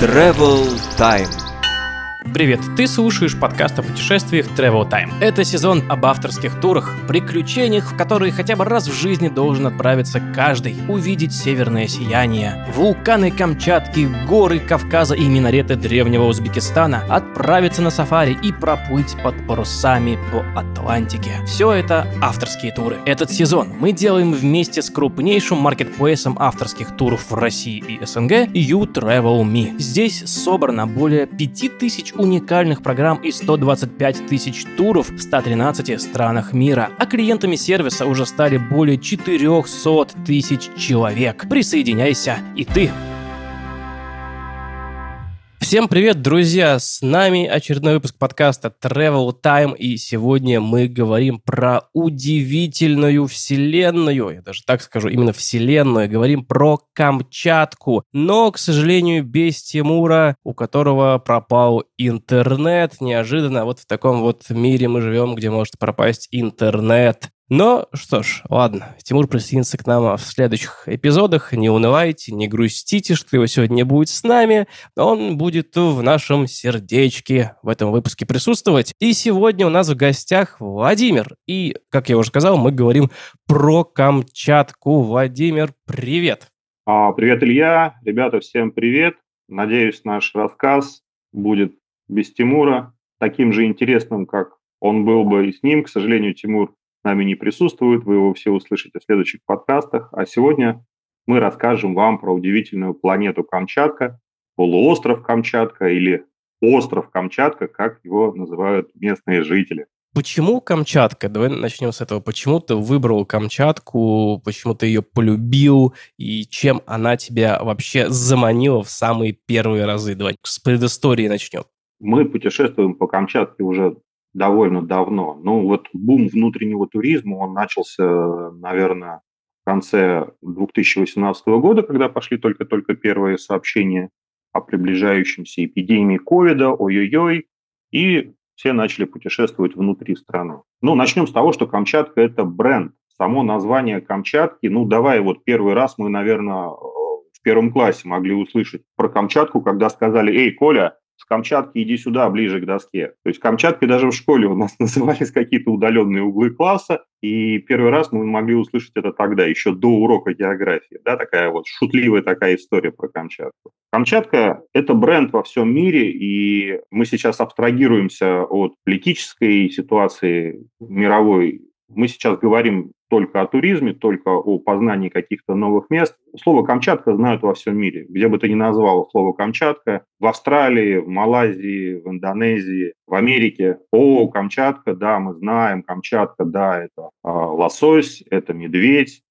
Travel Time. Привет, ты слушаешь подкаст о путешествиях Travel Time. Это сезон об авторских турах, приключениях, в которые хотя бы раз в жизни должен отправиться каждый, увидеть северное сияние, вулканы Камчатки, горы Кавказа и минареты древнего Узбекистана, отправиться на сафари и проплыть под парусами по Атлантике. Все это авторские туры. Этот сезон мы делаем вместе с крупнейшим маркетплейсом авторских туров в России и СНГ You Travel Me. Здесь собрано более 5000 уникальных программ и 125 тысяч туров в 113 странах мира, а клиентами сервиса уже стали более 400 тысяч человек. Присоединяйся и ты! Всем привет, друзья! С нами очередной выпуск подкаста Travel Time, и сегодня мы говорим про удивительную вселенную, я даже так скажу, именно вселенную, говорим про Камчатку, но, к сожалению, без Тимура, у которого пропал интернет, неожиданно, вот в таком вот мире мы живем, где может пропасть интернет. Но, что ж, ладно, Тимур присоединится к нам в следующих эпизодах. Не унывайте, не грустите, что его сегодня не будет с нами. Он будет в нашем сердечке в этом выпуске присутствовать. И сегодня у нас в гостях Владимир. И, как я уже сказал, мы говорим про Камчатку. Владимир, привет. А, привет, Илья. Ребята, всем привет. Надеюсь, наш рассказ будет без Тимура таким же интересным, как он был бы и с ним. К сожалению, Тимур нами не присутствует, вы его все услышите в следующих подкастах. А сегодня мы расскажем вам про удивительную планету Камчатка, полуостров Камчатка или остров Камчатка, как его называют местные жители. Почему Камчатка? Давай начнем с этого. Почему ты выбрал Камчатку, почему ты ее полюбил, и чем она тебя вообще заманила в самые первые разы? Давай с предыстории начнем. Мы путешествуем по Камчатке уже довольно давно. Ну вот бум внутреннего туризма, он начался, наверное, в конце 2018 года, когда пошли только-только первые сообщения о приближающемся эпидемии ковида, ой-ой-ой, и все начали путешествовать внутри страны. Ну, начнем с того, что Камчатка – это бренд. Само название Камчатки, ну, давай вот первый раз мы, наверное, в первом классе могли услышать про Камчатку, когда сказали, эй, Коля, с Камчатки иди сюда, ближе к доске. То есть Камчатки даже в школе у нас назывались какие-то удаленные углы класса, и первый раз мы могли услышать это тогда, еще до урока географии. Да, такая вот шутливая такая история про Камчатку. Камчатка – это бренд во всем мире, и мы сейчас абстрагируемся от политической ситуации мировой мы сейчас говорим только о туризме, только о познании каких-то новых мест. Слово «Камчатка» знают во всем мире. Где бы ты ни назвал слово «Камчатка», в Австралии, в Малайзии, в Индонезии, в Америке. О, Камчатка, да, мы знаем, Камчатка, да, это э, лосось, это медведь,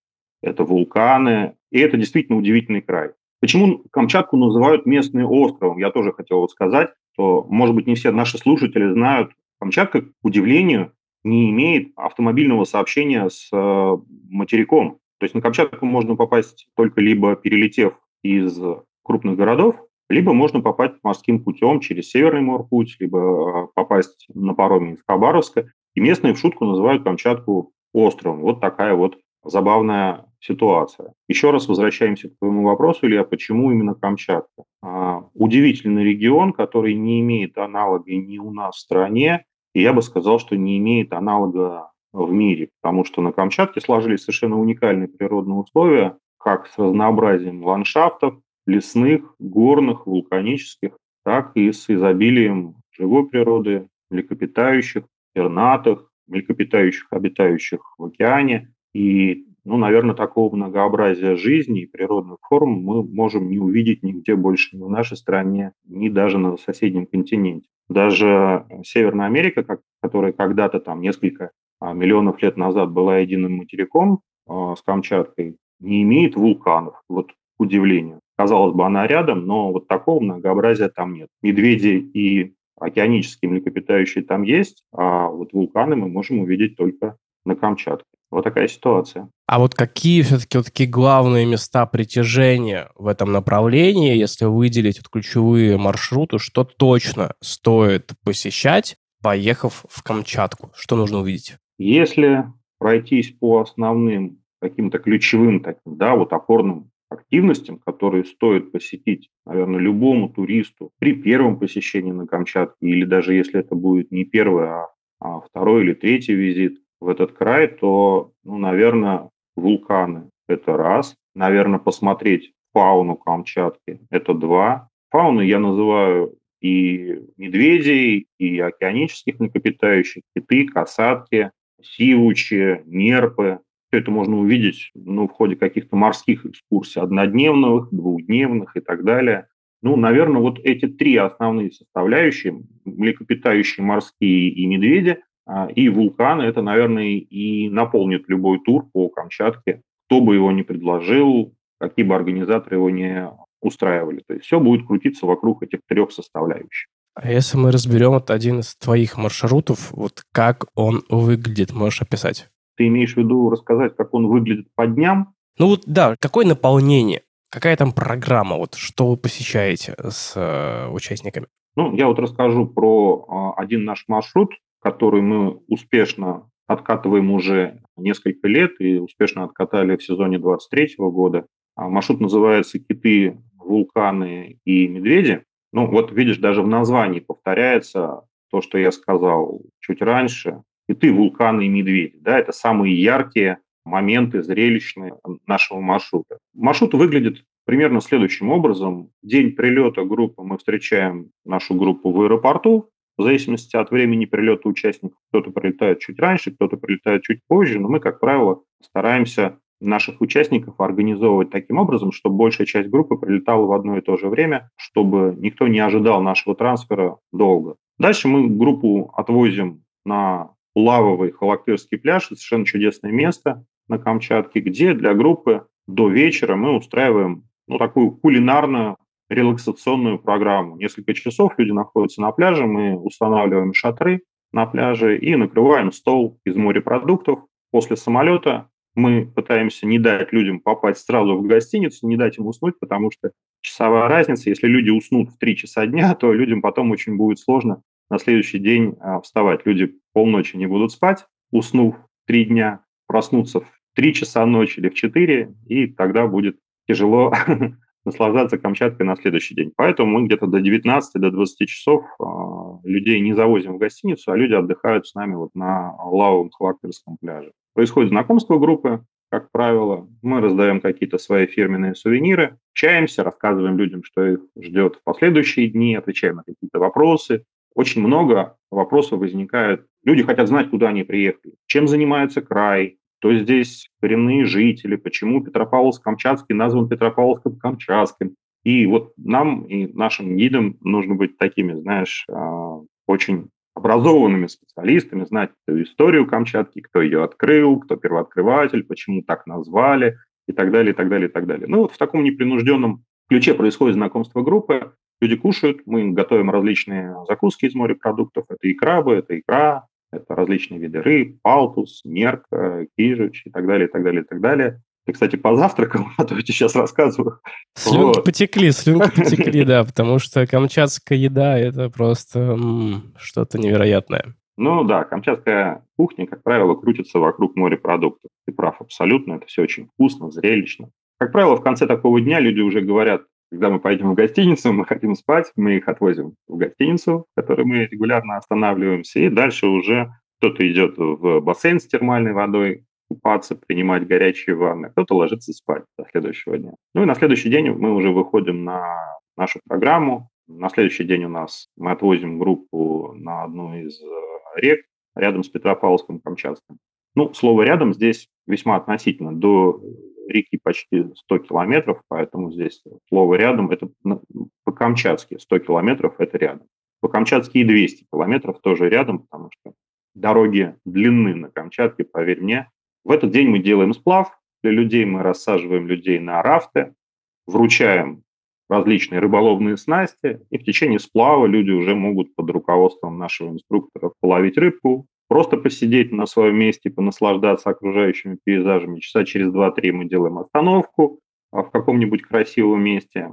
это вулканы. И это действительно удивительный край. Почему Камчатку называют местным островом? Я тоже хотел вот сказать, что, может быть, не все наши слушатели знают, Камчатка, к удивлению, не имеет автомобильного сообщения с э, материком. То есть на Камчатку можно попасть только либо перелетев из крупных городов, либо можно попасть морским путем через Северный морпуть, либо э, попасть на пароме из Хабаровска. И местные в шутку называют Камчатку островом. Вот такая вот забавная ситуация. Еще раз возвращаемся к твоему вопросу, Илья, почему именно Камчатка? А, удивительный регион, который не имеет аналога ни у нас в стране, и я бы сказал, что не имеет аналога в мире, потому что на Камчатке сложились совершенно уникальные природные условия, как с разнообразием ландшафтов, лесных, горных, вулканических, так и с изобилием живой природы, млекопитающих, пернатых, млекопитающих, обитающих в океане. И, ну, наверное, такого многообразия жизни и природных форм мы можем не увидеть нигде больше ни в нашей стране, ни даже на соседнем континенте. Даже Северная Америка, которая когда-то там несколько а, миллионов лет назад была единым материком э, с Камчаткой, не имеет вулканов. Вот к удивлению. Казалось бы, она рядом, но вот такого многообразия там нет. Медведи и океанические млекопитающие там есть, а вот вулканы мы можем увидеть только на Камчатке. Вот такая ситуация. А вот какие все-таки вот такие главные места притяжения в этом направлении, если выделить вот ключевые маршруты, что точно стоит посещать, поехав в Камчатку? Что нужно увидеть? Если пройтись по основным каким-то ключевым таким, да, вот опорным активностям, которые стоит посетить, наверное, любому туристу при первом посещении на Камчатке, или даже если это будет не первый, а, а второй или третий визит в этот край, то, ну, наверное, вулканы – это раз. Наверное, посмотреть фауну Камчатки – это два. Фауны я называю и медведей, и океанических млекопитающих, киты, касатки, сивучи, нерпы. Все это можно увидеть ну, в ходе каких-то морских экскурсий, однодневных, двухдневных и так далее. Ну, наверное, вот эти три основные составляющие, млекопитающие, морские и медведи, и вулканы, это, наверное, и наполнит любой тур по Камчатке, кто бы его ни предложил, какие бы организаторы его не устраивали. То есть все будет крутиться вокруг этих трех составляющих. А если мы разберем вот один из твоих маршрутов, вот как он выглядит, можешь описать? Ты имеешь в виду рассказать, как он выглядит по дням? Ну вот да, какое наполнение, какая там программа, вот что вы посещаете с э, участниками? Ну, я вот расскажу про э, один наш маршрут, который мы успешно откатываем уже несколько лет и успешно откатали в сезоне 23 года. А маршрут называется «Киты вулканы и медведи. Ну, вот видишь, даже в названии повторяется то, что я сказал чуть раньше. И ты, вулканы и медведи. Да, это самые яркие моменты зрелищные нашего маршрута. Маршрут выглядит примерно следующим образом. День прилета группы мы встречаем нашу группу в аэропорту. В зависимости от времени прилета участников, кто-то прилетает чуть раньше, кто-то прилетает чуть позже, но мы, как правило, стараемся наших участников организовывать таким образом, чтобы большая часть группы прилетала в одно и то же время, чтобы никто не ожидал нашего трансфера долго. Дальше мы группу отвозим на лавовый Халактырский пляж, совершенно чудесное место на Камчатке, где для группы до вечера мы устраиваем ну, такую кулинарную релаксационную программу. Несколько часов люди находятся на пляже, мы устанавливаем шатры на пляже и накрываем стол из морепродуктов. После самолета мы пытаемся не дать людям попасть сразу в гостиницу, не дать им уснуть, потому что часовая разница, если люди уснут в 3 часа дня, то людям потом очень будет сложно на следующий день а, вставать. Люди полночи не будут спать, уснув 3 дня, проснуться в 3 часа ночи или в 4, и тогда будет тяжело наслаждаться Камчаткой на следующий день. Поэтому мы где-то до 19 до 20 часов э, людей не завозим в гостиницу, а люди отдыхают с нами вот на лавовом Халактерском пляже. Происходит знакомство группы, как правило. Мы раздаем какие-то свои фирменные сувениры, общаемся, рассказываем людям, что их ждет в последующие дни, отвечаем на какие-то вопросы. Очень много вопросов возникает. Люди хотят знать, куда они приехали, чем занимается край, кто здесь коренные жители, почему Петропавловск-Камчатский назван Петропавловском-Камчатским. И вот нам и нашим гидам нужно быть такими, знаешь, а, очень образованными специалистами, знать историю Камчатки, кто ее открыл, кто первооткрыватель, почему так назвали и так далее, и так далее, и так далее. Ну вот в таком непринужденном ключе происходит знакомство группы. Люди кушают, мы готовим различные закуски из морепродуктов. Это и крабы, это икра, это различные виды рыб, палтус, мерка, кижич и так далее, и так далее, и так далее. Ты, кстати, позавтракал, а то я тебе сейчас рассказываю. Слюнки вот. потекли, слюнки потекли, да, потому что камчатская еда – это просто что-то невероятное. Ну да, камчатская кухня, как правило, крутится вокруг морепродуктов. Ты прав абсолютно, это все очень вкусно, зрелищно. Как правило, в конце такого дня люди уже говорят, когда мы пойдем в гостиницу, мы хотим спать, мы их отвозим в гостиницу, в которой мы регулярно останавливаемся, и дальше уже кто-то идет в бассейн с термальной водой, купаться, принимать горячие ванны, кто-то ложится спать до следующего дня. Ну и на следующий день мы уже выходим на нашу программу. На следующий день у нас мы отвозим группу на одну из э, рек рядом с Петропавловском Камчатским. Ну, слово «рядом» здесь весьма относительно. До реки почти 100 километров, поэтому здесь слово «рядом» – это по-камчатски 100 километров – это рядом. По-камчатски и 200 километров тоже рядом, потому что дороги длинны на Камчатке, поверь мне, в этот день мы делаем сплав для людей, мы рассаживаем людей на рафты, вручаем различные рыболовные снасти, и в течение сплава люди уже могут под руководством нашего инструктора половить рыбку, просто посидеть на своем месте, понаслаждаться окружающими пейзажами. Часа через 2-3 мы делаем остановку а в каком-нибудь красивом месте.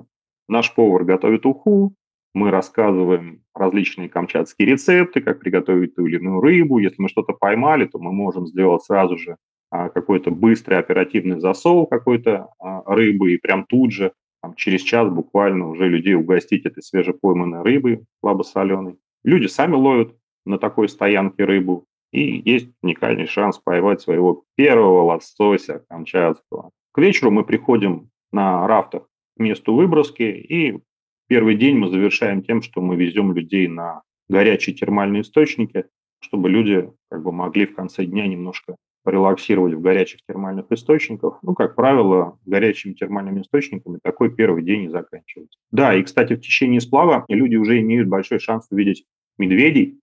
Наш повар готовит уху, мы рассказываем различные камчатские рецепты, как приготовить ту или иную рыбу. Если мы что-то поймали, то мы можем сделать сразу же а, какой-то быстрый оперативный засол какой-то а, рыбы, и прям тут же, там, через час буквально уже людей угостить этой свежепойманной рыбой слабосоленой. Люди сами ловят на такой стоянке рыбу, и есть уникальный шанс поймать своего первого лосося камчатского. К вечеру мы приходим на рафтах к месту выброски, и первый день мы завершаем тем, что мы везем людей на горячие термальные источники, чтобы люди как бы могли в конце дня немножко порелаксировать в горячих термальных источниках. Ну, как правило, горячими термальными источниками такой первый день и заканчивается. Да, и, кстати, в течение сплава люди уже имеют большой шанс увидеть медведей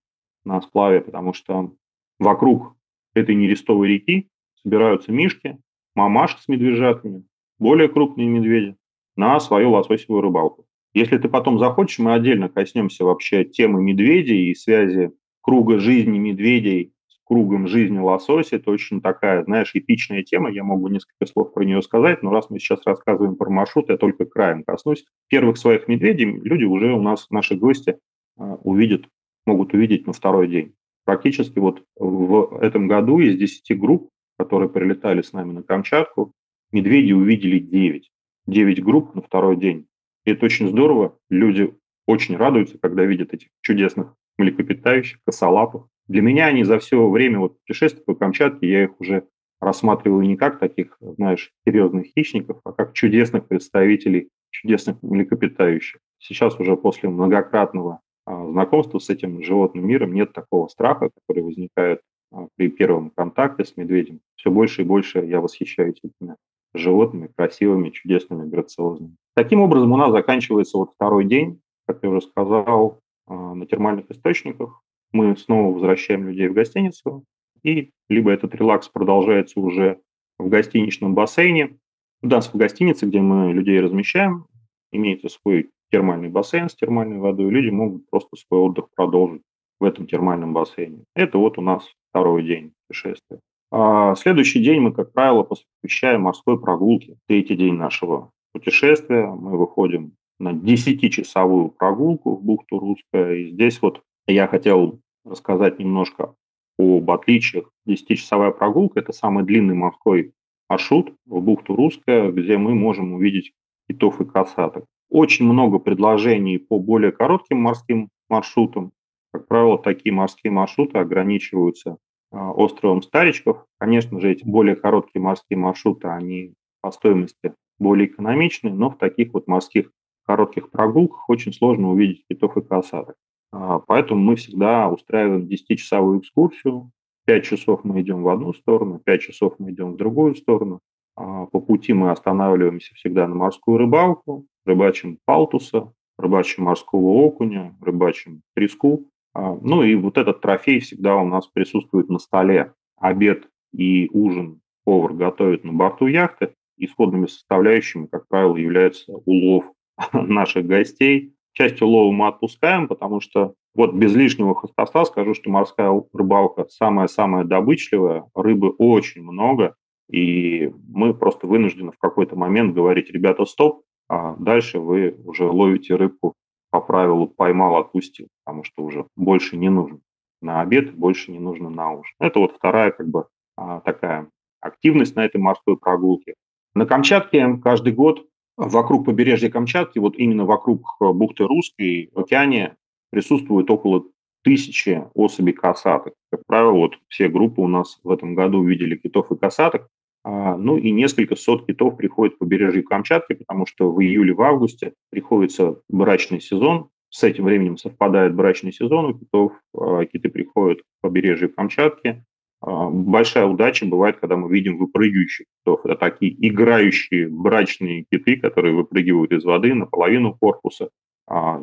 на сплаве, потому что вокруг этой нерестовой реки собираются мишки, мамаши с медвежатами, более крупные медведи, на свою лососевую рыбалку. Если ты потом захочешь, мы отдельно коснемся вообще темы медведей и связи круга жизни медведей с кругом жизни лосося. Это очень такая, знаешь, эпичная тема. Я могу несколько слов про нее сказать, но раз мы сейчас рассказываем про маршрут, я только краем коснусь. Первых своих медведей люди уже у нас, наши гости, а, увидят, могут увидеть на второй день. Практически вот в этом году из 10 групп, которые прилетали с нами на Камчатку, медведи увидели 9. 9 групп на второй день. И это очень здорово. Люди очень радуются, когда видят этих чудесных млекопитающих, косолапых. Для меня они за все время вот путешествия по Камчатке, я их уже рассматриваю не как таких, знаешь, серьезных хищников, а как чудесных представителей чудесных млекопитающих. Сейчас уже после многократного знакомства с этим животным миром нет такого страха, который возникает а, при первом контакте с медведем. Все больше и больше я восхищаюсь этими животными, красивыми, чудесными, грациозными. Таким образом, у нас заканчивается вот второй день, как я уже сказал, а, на термальных источниках. Мы снова возвращаем людей в гостиницу, и либо этот релакс продолжается уже в гостиничном бассейне. У нас в гостинице, где мы людей размещаем, имеется свой термальный бассейн с термальной водой, люди могут просто свой отдых продолжить в этом термальном бассейне. Это вот у нас второй день путешествия. А следующий день мы, как правило, посвящаем морской прогулке. Третий день нашего путешествия мы выходим на 10-часовую прогулку в бухту Русская. И здесь вот я хотел рассказать немножко об отличиях. 10-часовая прогулка – это самый длинный морской маршрут в бухту Русская, где мы можем увидеть китов и касаток. Очень много предложений по более коротким морским маршрутам. Как правило, такие морские маршруты ограничиваются а, островом Старичков. Конечно же, эти более короткие морские маршруты, они по стоимости более экономичны, но в таких вот морских коротких прогулках очень сложно увидеть китов и касаток. А, поэтому мы всегда устраиваем 10-часовую экскурсию. 5 часов мы идем в одну сторону, 5 часов мы идем в другую сторону. А, по пути мы останавливаемся всегда на морскую рыбалку, рыбачим палтуса, рыбачим морского окуня, рыбачим треску. А, ну и вот этот трофей всегда у нас присутствует на столе. Обед и ужин повар готовит на борту яхты. Исходными составляющими, как правило, является улов наших гостей. Часть улова мы отпускаем, потому что вот без лишнего хвоста скажу, что морская рыбалка самая-самая добычливая, рыбы очень много, и мы просто вынуждены в какой-то момент говорить, ребята, стоп, а дальше вы уже ловите рыбку по правилу поймал, отпустил, потому что уже больше не нужно на обед, больше не нужно на ужин. Это вот вторая как бы а, такая активность на этой морской прогулке. На Камчатке каждый год Вокруг побережья Камчатки, вот именно вокруг э, бухты Русской, в океане присутствует около тысячи особей касаток. Как правило, вот все группы у нас в этом году увидели китов и касаток. А, ну и несколько сот китов приходят по побережью Камчатки, потому что в июле, в августе приходится брачный сезон. С этим временем совпадает брачный сезон у китов. А, киты приходят по побережью Камчатки. А, большая удача бывает, когда мы видим выпрыгивающих китов. Это такие играющие брачные киты, которые выпрыгивают из воды наполовину корпуса,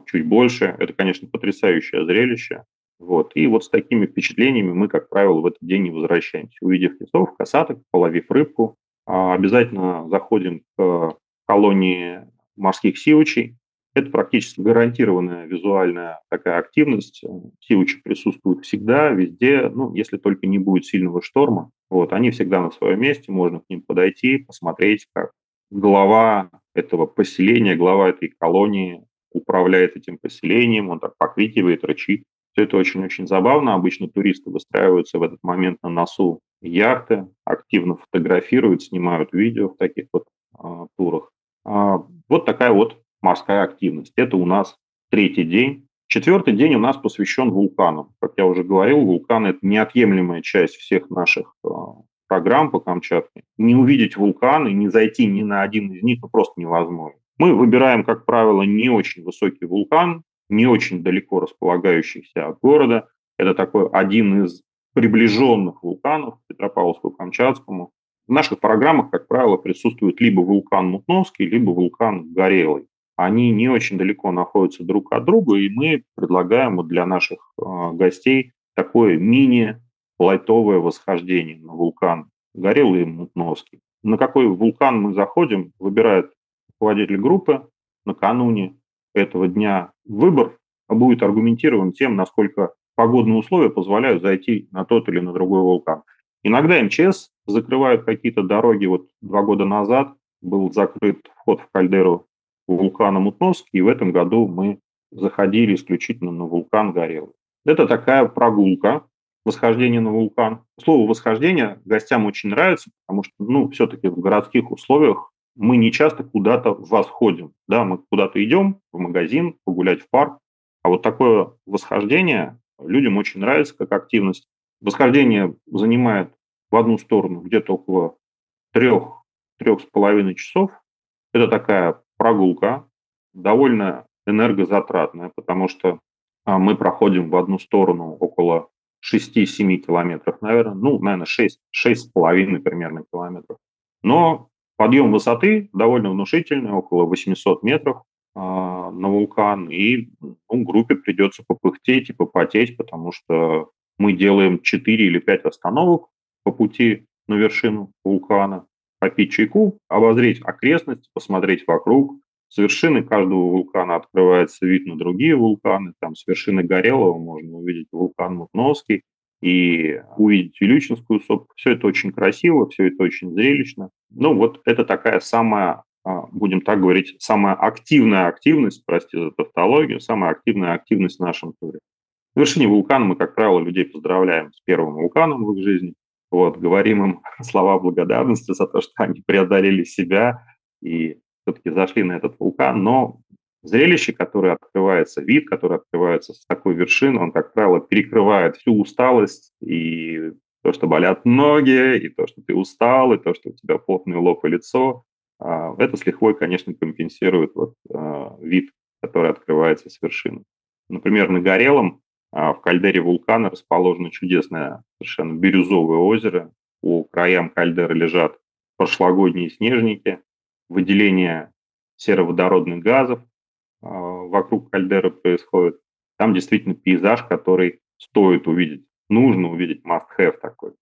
чуть больше. Это, конечно, потрясающее зрелище. Вот. И вот с такими впечатлениями мы, как правило, в этот день не возвращаемся. Увидев китов, касаток, половив рыбку, а, обязательно заходим к колонии морских сивочей, это практически гарантированная визуальная такая активность. Сивучи присутствуют всегда, везде, ну, если только не будет сильного шторма. Вот, они всегда на своем месте, можно к ним подойти, посмотреть, как глава этого поселения, глава этой колонии управляет этим поселением, он так покрикивает, рычит. Все это очень-очень забавно. Обычно туристы выстраиваются в этот момент на носу яхты, активно фотографируют, снимают видео в таких вот а, турах. А, вот такая вот морская активность. Это у нас третий день. Четвертый день у нас посвящен вулканам. Как я уже говорил, вулканы – это неотъемлемая часть всех наших а, программ по Камчатке. Не увидеть вулканы, не зайти ни на один из них ну, просто невозможно. Мы выбираем, как правило, не очень высокий вулкан, не очень далеко располагающийся от города. Это такой один из приближенных вулканов Петропавловску-Камчатскому. В наших программах, как правило, присутствует либо вулкан Мутновский, либо вулкан Горелый. Они не очень далеко находятся друг от друга, и мы предлагаем вот для наших э, гостей такое мини-лайтовое восхождение на вулкан Горелый и Мутновский. На какой вулкан мы заходим, выбирает руководитель группы накануне этого дня. Выбор будет аргументирован тем, насколько погодные условия позволяют зайти на тот или на другой вулкан. Иногда МЧС закрывают какие-то дороги. Вот два года назад был закрыт вход в кальдеру вулкана Мутновский, и в этом году мы заходили исключительно на вулкан Горелый. Это такая прогулка, восхождение на вулкан. Слово «восхождение» гостям очень нравится, потому что, ну, все-таки в городских условиях мы не часто куда-то восходим. Да, мы куда-то идем в магазин, погулять в парк, а вот такое восхождение людям очень нравится как активность. Восхождение занимает в одну сторону где-то около трех, трех с половиной часов. Это такая прогулка, довольно энергозатратная, потому что а, мы проходим в одну сторону около 6-7 километров, наверное, ну, наверное, 6, 6,5 примерно километров. Но подъем высоты довольно внушительный, около 800 метров э, на вулкан, и ну, группе придется попыхтеть и попотеть, потому что мы делаем 4 или 5 остановок по пути на вершину вулкана, попить чайку, обозреть окрестности, посмотреть вокруг. С вершины каждого вулкана открывается вид на другие вулканы. Там с вершины Горелого можно увидеть вулкан Мутновский и увидеть Вилючинскую сопку. Все это очень красиво, все это очень зрелищно. Ну вот это такая самая а, будем так говорить, самая активная активность, простите за тавтологию, самая активная активность в нашем туре. В вершине вулкана мы, как правило, людей поздравляем с первым вулканом в их жизни. Вот, говорим им слова благодарности за то, что они преодолели себя и все-таки зашли на этот вулкан. Но зрелище, которое открывается, вид, который открывается с такой вершины, он, как правило, перекрывает всю усталость и то, что болят ноги, и то, что ты устал, и то, что у тебя потный лоб и лицо. А, это с лихвой, конечно, компенсирует вот а, вид, который открывается с вершины. Например, на Горелом а, в кальдере вулкана расположено чудесное совершенно бирюзовое озеро. По краям кальдеры лежат прошлогодние снежники, выделение сероводородных газов вокруг кальдеры происходит. Там действительно пейзаж, который стоит увидеть, нужно увидеть, must have такой.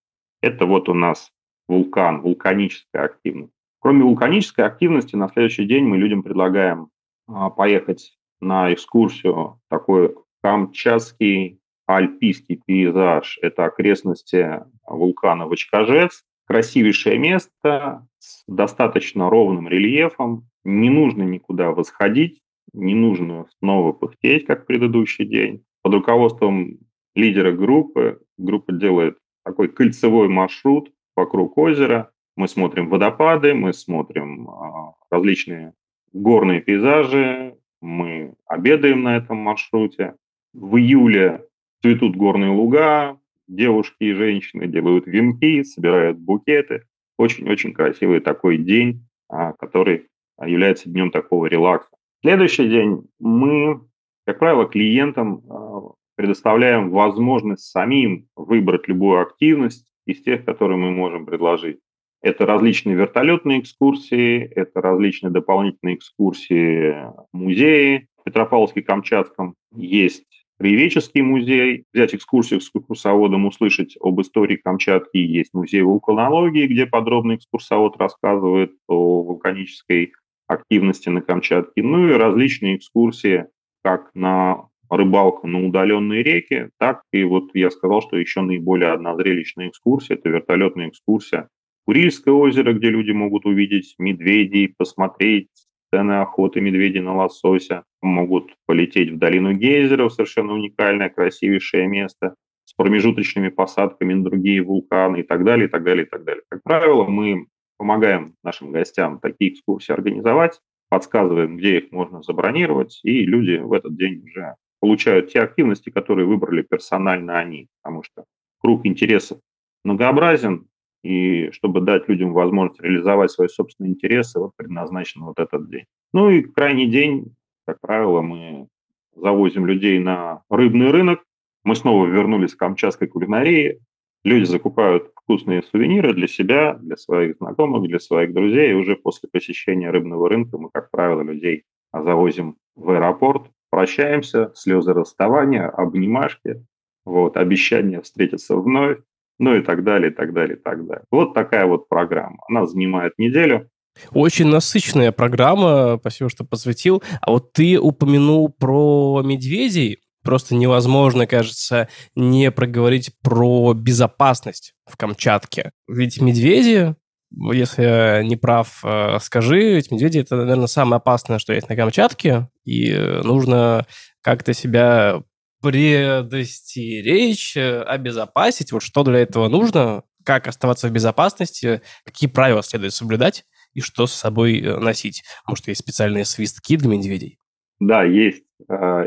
Это вот у нас вулкан, вулканическая активность. Кроме вулканической активности, на следующий день мы людям предлагаем а, поехать на экскурсию такой камчатский альпийский пейзаж. Это окрестности вулкана Вачкажец. Красивейшее место с достаточно ровным рельефом. Не нужно никуда восходить, не нужно снова пыхтеть, как в предыдущий день. Под руководством лидера группы группа делает такой кольцевой маршрут вокруг озера. Мы смотрим водопады, мы смотрим а, различные горные пейзажи, мы обедаем на этом маршруте. В июле цветут горные луга, девушки и женщины делают венки, собирают букеты. Очень-очень красивый такой день, а, который является днем такого релакса. Следующий день мы, как правило, клиентам а, предоставляем возможность самим выбрать любую активность из тех, которые мы можем предложить. Это различные вертолетные экскурсии, это различные дополнительные экскурсии музеи. В Петропавловске-Камчатском есть Краеведческий музей, взять экскурсию с экскурсоводом, услышать об истории Камчатки. Есть музей вулканологии, где подробно экскурсовод рассказывает о вулканической активности на Камчатке. Ну и различные экскурсии как на рыбалку на удаленные реки, так и вот я сказал, что еще наиболее одна зрелищная экскурсия – это вертолетная экскурсия Курильское озеро, где люди могут увидеть медведей, посмотреть сцены охоты медведей на лосося, могут полететь в долину гейзеров, совершенно уникальное, красивейшее место, промежуточными посадками на другие вулканы и так далее, и так далее, и так далее. Как правило, мы помогаем нашим гостям такие экскурсии организовать, подсказываем, где их можно забронировать, и люди в этот день уже получают те активности, которые выбрали персонально они, потому что круг интересов многообразен, и чтобы дать людям возможность реализовать свои собственные интересы, вот предназначен вот этот день. Ну и крайний день, как правило, мы завозим людей на рыбный рынок. Мы снова вернулись к камчатской кулинарии. Люди закупают вкусные сувениры для себя, для своих знакомых, для своих друзей. И уже после посещения рыбного рынка мы, как правило, людей завозим в аэропорт, прощаемся, слезы расставания, обнимашки, вот, обещание встретиться вновь, ну и так далее, и так далее, и так далее. Вот такая вот программа. Она занимает неделю. Очень насыщенная программа, спасибо, что посвятил. А вот ты упомянул про медведей. Просто невозможно, кажется, не проговорить про безопасность в Камчатке. Ведь медведи, если я не прав, э, скажи, ведь медведи это, наверное, самое опасное, что есть на Камчатке, и нужно как-то себя предостеречь, э, обезопасить. Вот что для этого нужно, как оставаться в безопасности, какие правила следует соблюдать и что с собой э, носить. Может, есть специальные свистки для медведей? Да, есть э,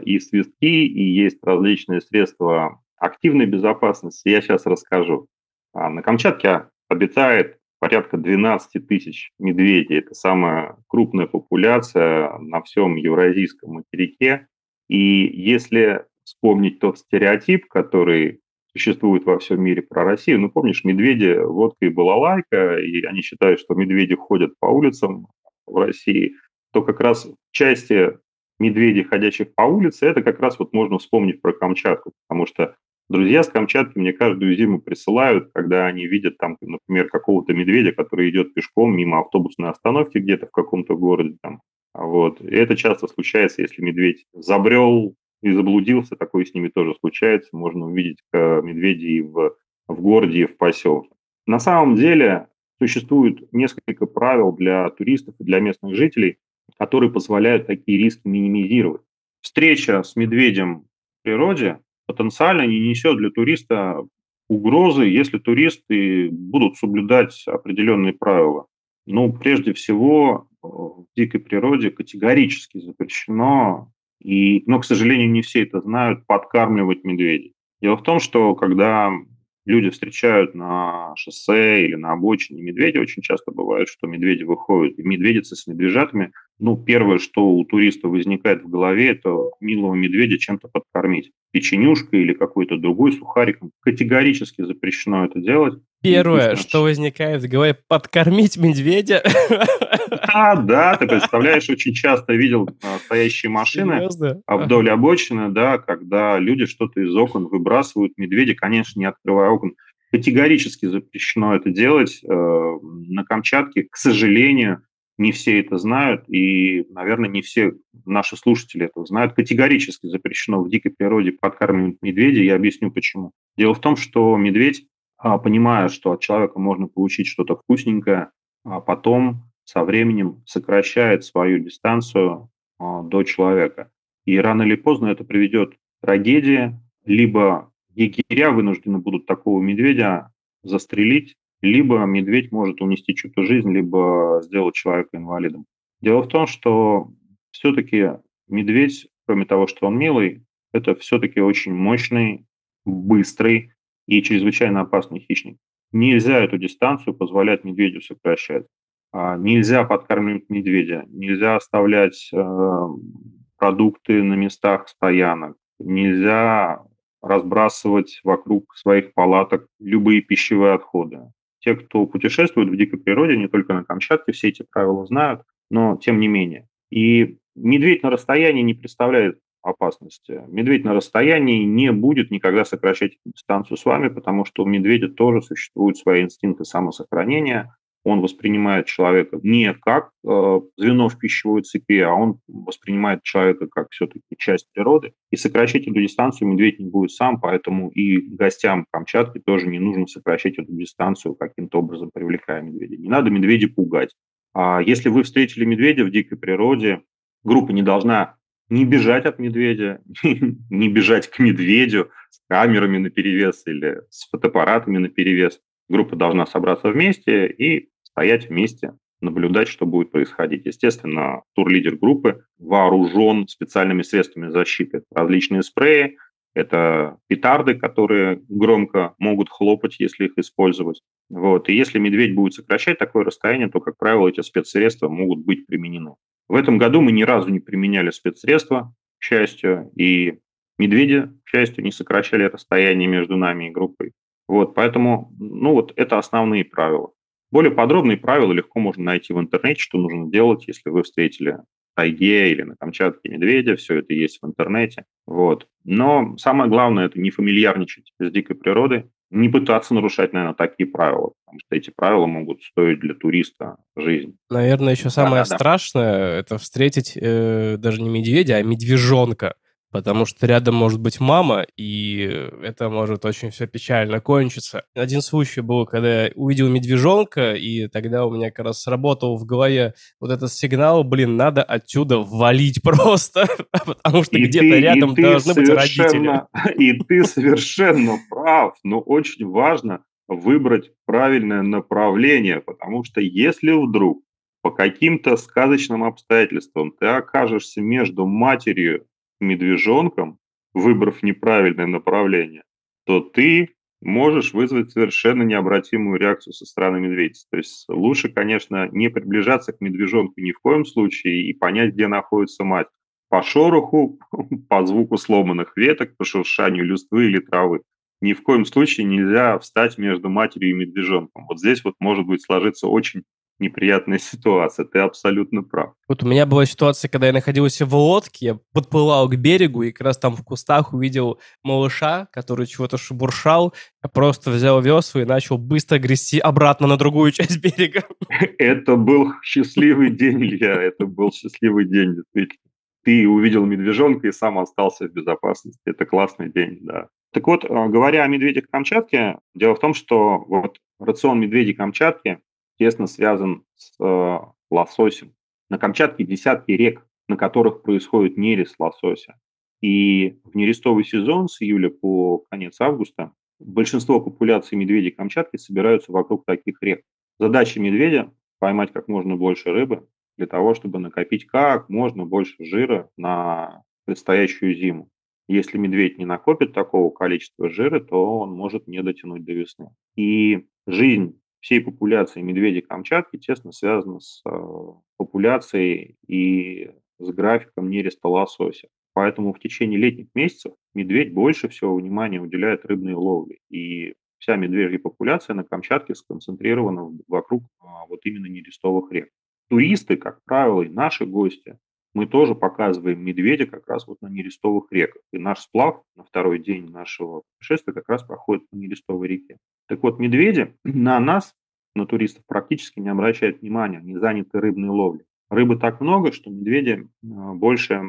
и свистки, и есть различные средства активной безопасности. Я сейчас расскажу. А, на Камчатке обитает порядка 12 тысяч медведей. Это самая крупная популяция на всем Евразийском материке. И если вспомнить тот стереотип, который существует во всем мире про Россию. Ну, помнишь, медведи, водка и балалайка, и они считают, что медведи ходят по улицам в России, то как раз в части медведей, ходящих по улице, это как раз вот можно вспомнить про Камчатку, потому что друзья с Камчатки мне каждую зиму присылают, когда они видят там, например, какого-то медведя, который идет пешком мимо автобусной остановки где-то в каком-то городе там. Вот. И это часто случается, если медведь забрел и заблудился, такое с ними тоже случается. Можно увидеть медведей в, в городе и в поселке. На самом деле существует несколько правил для туристов и для местных жителей, которые позволяют такие риски минимизировать. Встреча с медведем в природе потенциально не несет для туриста угрозы, если туристы будут соблюдать определенные правила. Ну, прежде всего, в дикой природе категорически запрещено и, но, к сожалению, не все это знают, подкармливать медведей. Дело в том, что когда люди встречают на шоссе или на обочине медведя, очень часто бывает, что медведи выходят, и медведицы с медвежатами, ну, первое, что у туриста возникает в голове, это милого медведя чем-то подкормить. Печенюшкой или какой-то другой сухариком. Категорически запрещено это делать. Первое, что возникает в голове, подкормить медведя. Да, да, ты представляешь, очень часто видел а, стоящие машины Серьезно? вдоль обочины, да, когда люди что-то из окон выбрасывают, медведи, конечно, не открывая окон. Категорически запрещено это делать. Э, на Камчатке, к сожалению, не все это знают, и, наверное, не все наши слушатели это знают. Категорически запрещено в дикой природе подкармливать медведей. Я объясню почему. Дело в том, что медведь а, понимая, что от человека можно получить что-то вкусненькое, а потом со временем сокращает свою дистанцию а, до человека. И рано или поздно это приведет к трагедии, либо егеря вынуждены будут такого медведя застрелить, либо медведь может унести чью-то жизнь, либо сделать человека инвалидом. Дело в том, что все-таки медведь, кроме того, что он милый, это все-таки очень мощный, быстрый, и чрезвычайно опасный хищник. Нельзя эту дистанцию позволять медведю сокращать. А, нельзя подкармливать медведя, нельзя оставлять э, продукты на местах стоянок, нельзя разбрасывать вокруг своих палаток любые пищевые отходы. Те, кто путешествует в дикой природе, не только на Камчатке, все эти правила знают, но тем не менее. И медведь на расстоянии не представляет опасности. Медведь на расстоянии не будет никогда сокращать дистанцию с вами, потому что у медведя тоже существуют свои инстинкты самосохранения. Он воспринимает человека не как э, звено в пищевой цепи, а он воспринимает человека как все-таки часть природы. И сокращать эту дистанцию медведь не будет сам, поэтому и гостям Камчатки тоже не нужно сокращать эту дистанцию каким-то образом, привлекая медведя. Не надо медведя пугать. А если вы встретили медведя в дикой природе, группа не должна не бежать от медведя, не бежать к медведю, с камерами на перевес или с фотоаппаратами на перевес. Группа должна собраться вместе и стоять вместе, наблюдать, что будет происходить. Естественно, тур-лидер группы вооружен специальными средствами защиты. Различные спреи, это петарды, которые громко могут хлопать, если их использовать. Вот. И если медведь будет сокращать такое расстояние, то, как правило, эти спецсредства могут быть применены. В этом году мы ни разу не применяли спецсредства, к счастью, и медведи, к счастью, не сокращали расстояние между нами и группой. Вот, поэтому, ну вот, это основные правила. Более подробные правила легко можно найти в интернете, что нужно делать, если вы встретили тайге или на Камчатке медведя, все это есть в интернете. Вот. Но самое главное – это не фамильярничать с дикой природой, не пытаться нарушать, наверное, такие правила, потому что эти правила могут стоить для туриста жизнь. Наверное, еще самое да, страшное да. – это встретить э, даже не медведя, а медвежонка потому что рядом может быть мама, и это может очень все печально кончиться. Один случай был, когда я увидел медвежонка, и тогда у меня как раз сработал в голове вот этот сигнал, блин, надо отсюда валить просто, потому что где-то рядом должны быть родители. И ты совершенно прав, но очень важно выбрать правильное направление, потому что если вдруг по каким-то сказочным обстоятельствам ты окажешься между матерью медвежонком, выбрав неправильное направление, то ты можешь вызвать совершенно необратимую реакцию со стороны медведя. То есть лучше, конечно, не приближаться к медвежонку ни в коем случае и понять, где находится мать. По шороху, по звуку сломанных веток, по шуршанию листвы или травы. Ни в коем случае нельзя встать между матерью и медвежонком. Вот здесь вот может быть сложиться очень неприятная ситуация. Ты абсолютно прав. Вот у меня была ситуация, когда я находился в лодке, я подплывал к берегу и как раз там в кустах увидел малыша, который чего-то шебуршал. Я просто взял весла и начал быстро грести обратно на другую часть берега. Это был счастливый день, Илья, это был счастливый день, действительно. Ты увидел медвежонка и сам остался в безопасности. Это классный день, да. Так вот, а, говоря о медведях Камчатке, дело в том, что вот рацион медведей Камчатки тесно связан с э, лососем. На Камчатке десятки рек, на которых происходит нерест лосося. И в нерестовый сезон с июля по конец августа большинство популяций медведей Камчатки собираются вокруг таких рек. Задача медведя – поймать как можно больше рыбы для того, чтобы накопить как можно больше жира на предстоящую зиму. Если медведь не накопит такого количества жира, то он может не дотянуть до весны. И жизнь всей популяции медведей Камчатки тесно связана с э, популяцией и с графиком нереста лосося. Поэтому в течение летних месяцев медведь больше всего внимания уделяет рыбной ловле. И вся медвежья популяция на Камчатке сконцентрирована вокруг а, вот именно нерестовых рек. Туристы, как правило, и наши гости, мы тоже показываем медведя как раз вот на нерестовых реках. И наш сплав на второй день нашего путешествия как раз проходит по нерестовой реке. Так вот, медведи на нас, на туристов, практически не обращают внимания, они заняты рыбной ловлей. Рыбы так много, что медведи больше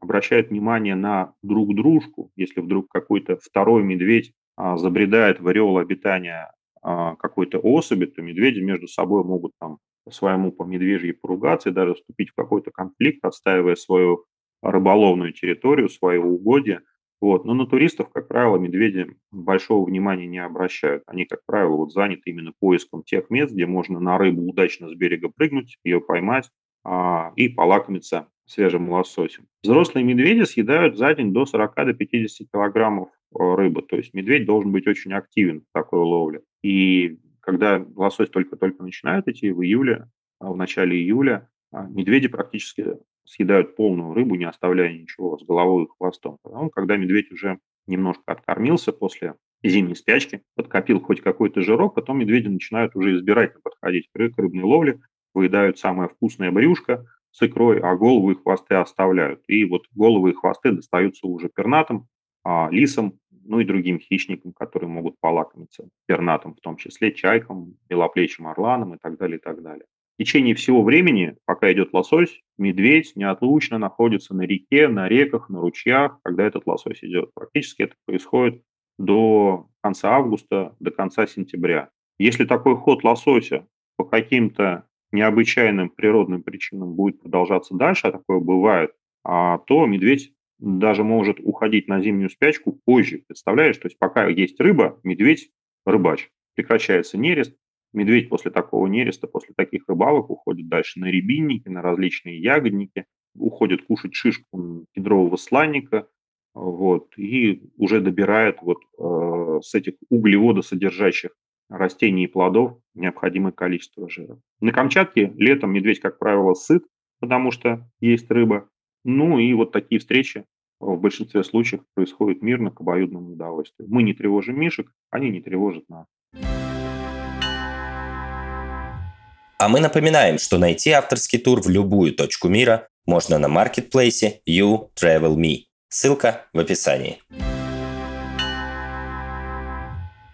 обращают внимание на друг дружку. Если вдруг какой-то второй медведь а, забредает в ореол обитания а, какой-то особи, то медведи между собой могут там своему по медвежьи поругаться и даже вступить в какой-то конфликт, отстаивая свою рыболовную территорию, свое угодье – вот. Но на туристов, как правило, медведи большого внимания не обращают. Они, как правило, вот заняты именно поиском тех мест, где можно на рыбу удачно с берега прыгнуть, ее поймать а, и полакомиться свежим лососем. Взрослые медведи съедают за день до 40 до 50 килограммов э, рыбы. То есть медведь должен быть очень активен в такой ловле. И когда лосось только-только начинает идти в июле, а в начале июля, а, медведи практически съедают полную рыбу, не оставляя ничего с головой и хвостом. Потом, когда медведь уже немножко откормился после зимней спячки, подкопил хоть какой-то жирок, потом медведи начинают уже избирательно подходить к рыбной ловле, выедают самое вкусное брюшко с икрой, а головы и хвосты оставляют. И вот головы и хвосты достаются уже пернатым, а, лисам, ну и другим хищникам, которые могут полакомиться пернатым, в том числе чайкам, белоплечим орланам и так далее, и так далее. В течение всего времени, пока идет лосось, медведь неотлучно находится на реке, на реках, на ручьях, когда этот лосось идет. Практически это происходит до конца августа, до конца сентября. Если такой ход лосося по каким-то необычайным природным причинам будет продолжаться дальше, а такое бывает, а, то медведь даже может уходить на зимнюю спячку позже. Представляешь, то есть пока есть рыба, медведь рыбач. Прекращается нерест, медведь после такого нереста, после таких рыбалок уходит дальше на рябинники, на различные ягодники, уходит кушать шишку кедрового сланника, вот, и уже добирает вот э, с этих углеводосодержащих растений и плодов необходимое количество жира. На Камчатке летом медведь, как правило, сыт, потому что есть рыба. Ну и вот такие встречи в большинстве случаев происходят мирно, к обоюдному удовольствию. Мы не тревожим мишек, они не тревожат нас. А мы напоминаем, что найти авторский тур в любую точку мира можно на маркетплейсе You Travel Me. Ссылка в описании.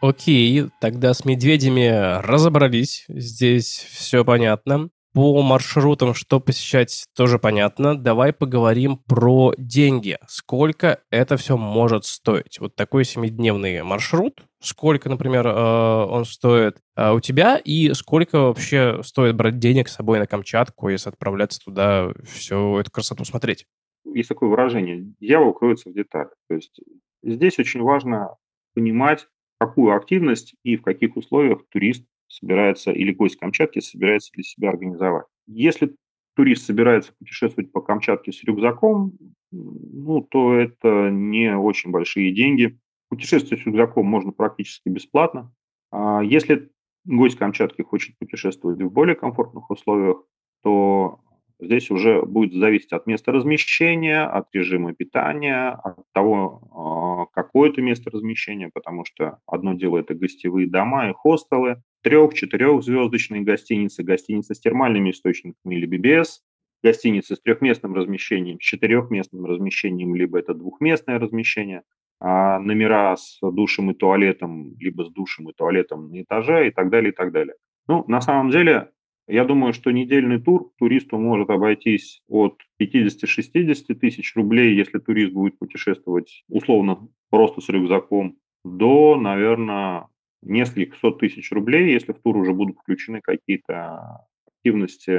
Окей, тогда с медведями разобрались. Здесь все понятно. По маршрутам, что посещать, тоже понятно. Давай поговорим про деньги. Сколько это все может стоить? Вот такой семидневный маршрут. Сколько, например, э, он стоит э, у тебя и сколько вообще стоит брать денег с собой на Камчатку, если отправляться туда, всю эту красоту смотреть? Есть такое выражение «дьявол кроется в деталях». То есть здесь очень важно понимать, какую активность и в каких условиях турист собирается, или гость Камчатки собирается для себя организовать. Если турист собирается путешествовать по Камчатке с рюкзаком, ну, то это не очень большие деньги. Путешествовать с рюкзаком можно практически бесплатно. А если гость Камчатки хочет путешествовать в более комфортных условиях, то Здесь уже будет зависеть от места размещения, от режима питания, от того, а, какое это место размещения, потому что одно дело это гостевые дома и хостелы, трех-четырехзвездочные гостиницы, гостиницы с термальными источниками или BBS, гостиницы с трехместным размещением, с четырехместным размещением, либо это двухместное размещение, а номера с душем и туалетом, либо с душем и туалетом на этаже и так далее, и так далее. Ну, на самом деле, я думаю, что недельный тур туристу может обойтись от 50-60 тысяч рублей, если турист будет путешествовать условно просто с рюкзаком, до, наверное, нескольких сот тысяч рублей, если в тур уже будут включены какие-то активности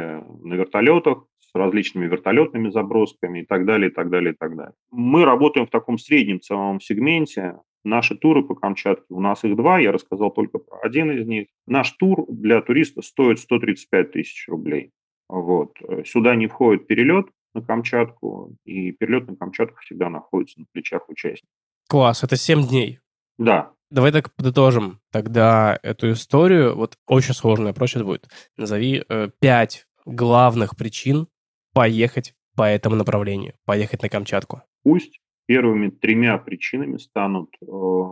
на вертолетах, с различными вертолетными забросками и так далее, и так далее, и так далее. Мы работаем в таком среднем ценовом сегменте, Наши туры по Камчатке, у нас их два, я рассказал только про один из них. Наш тур для туриста стоит 135 тысяч рублей. Вот. Сюда не входит перелет на Камчатку, и перелет на Камчатку всегда находится на плечах участника. Класс, это 7 дней. Да. Давай так подытожим тогда эту историю. Вот очень сложная вопрос будет. Назови э, пять главных причин поехать по этому направлению, поехать на Камчатку. Пусть Первыми тремя причинами станут э,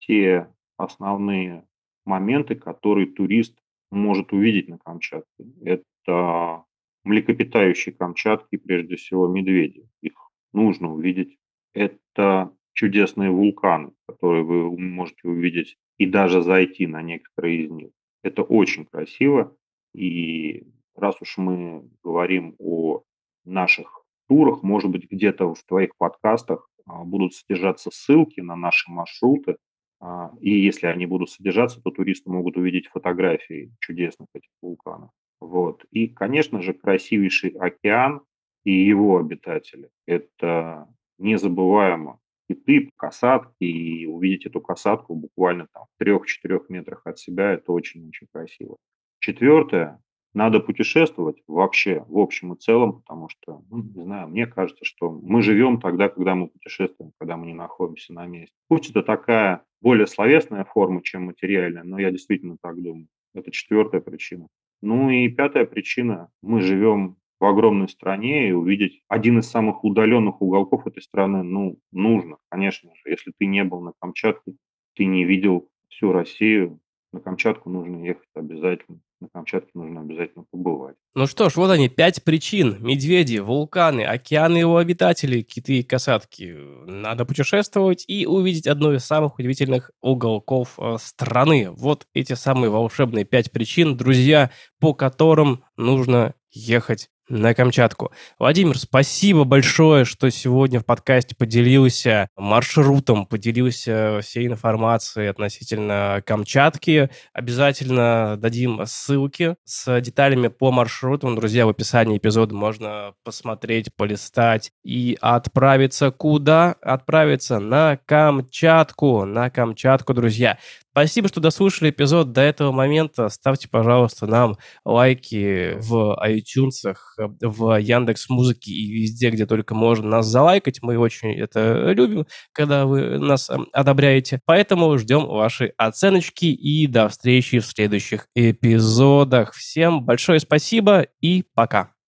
те основные моменты, которые турист может увидеть на Камчатке. Это млекопитающие Камчатки, прежде всего медведи. Их нужно увидеть. Это чудесные вулканы, которые вы можете увидеть и даже зайти на некоторые из них. Это очень красиво. И раз уж мы говорим о наших турах, может быть, где-то в твоих подкастах а, будут содержаться ссылки на наши маршруты, а, и если они будут содержаться, то туристы могут увидеть фотографии чудесных этих вулканов. Вот. И, конечно же, красивейший океан и его обитатели. Это незабываемо. Киты, касатки, и увидеть эту касатку буквально там в трех-четырех метрах от себя, это очень-очень красиво. Четвертое, надо путешествовать вообще, в общем и целом, потому что, ну, не знаю, мне кажется, что мы живем тогда, когда мы путешествуем, когда мы не находимся на месте. Пусть это такая более словесная форма, чем материальная, но я действительно так думаю. Это четвертая причина. Ну и пятая причина. Мы живем в огромной стране, и увидеть один из самых удаленных уголков этой страны, ну, нужно, конечно же. Если ты не был на Камчатке, ты не видел всю Россию, на Камчатку нужно ехать обязательно на Камчатке нужно обязательно побывать. Ну что ж, вот они, пять причин. Медведи, вулканы, океаны его обитатели, киты и касатки. Надо путешествовать и увидеть одно из самых удивительных уголков э, страны. Вот эти самые волшебные пять причин, друзья, по которым нужно ехать на Камчатку. Владимир, спасибо большое, что сегодня в подкасте поделился маршрутом, поделился всей информацией относительно Камчатки. Обязательно дадим ссылки с деталями по маршрутам. Друзья, в описании эпизода можно посмотреть, полистать и отправиться куда? Отправиться на Камчатку. На Камчатку, друзья. Спасибо, что дослушали эпизод до этого момента. Ставьте, пожалуйста, нам лайки в iTunes, в Яндекс Музыке и везде, где только можно нас залайкать. Мы очень это любим, когда вы нас эм, одобряете. Поэтому ждем ваши оценочки и до встречи в следующих эпизодах. Всем большое спасибо и пока.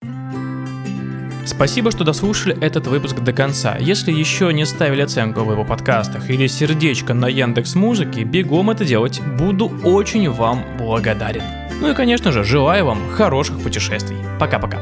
Спасибо, что дослушали этот выпуск до конца. Если еще не ставили оценку в его подкастах или сердечко на Яндекс Музыке, бегом это делать. Буду очень вам благодарен. Ну и, конечно же, желаю вам хороших путешествий. Пока-пока.